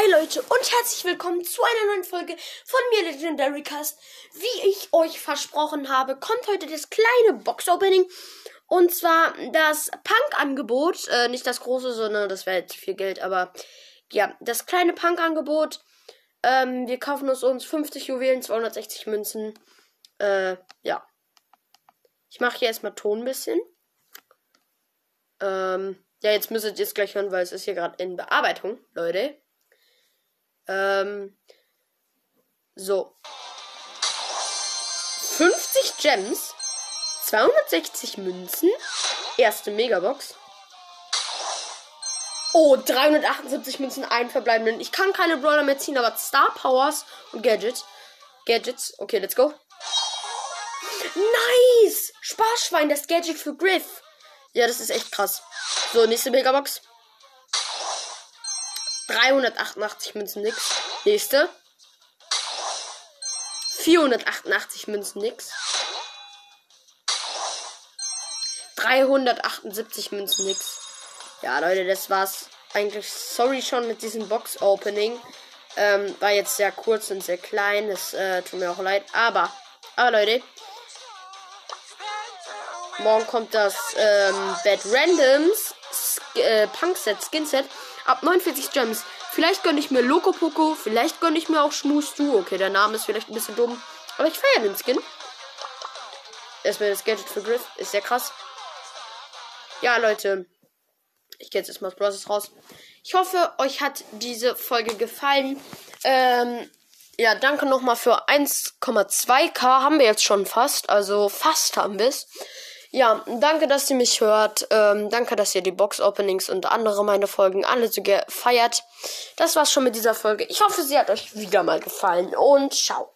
Hi Leute und herzlich willkommen zu einer neuen Folge von mir Legendary Cast. Wie ich euch versprochen habe, kommt heute das kleine Box Opening und zwar das Punk Angebot, äh, nicht das große, sondern das wäre jetzt viel Geld, aber ja, das kleine Punk Angebot. Ähm, wir kaufen uns uns 50 Juwelen, 260 Münzen. Äh, ja. Ich mache hier erstmal Ton ein bisschen. Ähm, ja, jetzt müsstet ihr es gleich hören, weil es ist hier gerade in Bearbeitung, Leute. Ähm, so. 50 Gems, 260 Münzen, erste Megabox. Oh, 378 Münzen, ein verbleibenden. Ich kann keine Brawler mehr ziehen, aber Star Powers und Gadgets. Gadgets. Okay, let's go. Nice! Sparschwein, das Gadget für Griff. Ja, das ist echt krass. So, nächste Megabox. 388 Münzen nix. Nächste. 488 Münzen nix. 378 Münzen nix. Ja, Leute, das war's. Eigentlich sorry schon mit diesem Box-Opening. Ähm, war jetzt sehr kurz und sehr klein. Das äh, tut mir auch leid. Aber, aber Leute, morgen kommt das ähm, Bad Randoms äh, Punk-Set, Skin-Set ab 49 Gems. Vielleicht gönne ich mir Loco Poco, vielleicht gönne ich mir auch Schmustu. Okay, der Name ist vielleicht ein bisschen dumm, aber ich feiere den Skin. Erstmal das Gadget für Griff, ist sehr krass. Ja, Leute, ich gehe jetzt erstmal aus Process raus. Ich hoffe, euch hat diese Folge gefallen. Ähm, ja, danke nochmal für 1,2k. Haben wir jetzt schon fast. Also fast haben wir es. Ja, danke, dass ihr mich hört. Ähm, danke, dass ihr die Box-Openings und andere meine Folgen alle so gefeiert. Das war's schon mit dieser Folge. Ich hoffe, sie hat euch wieder mal gefallen und ciao.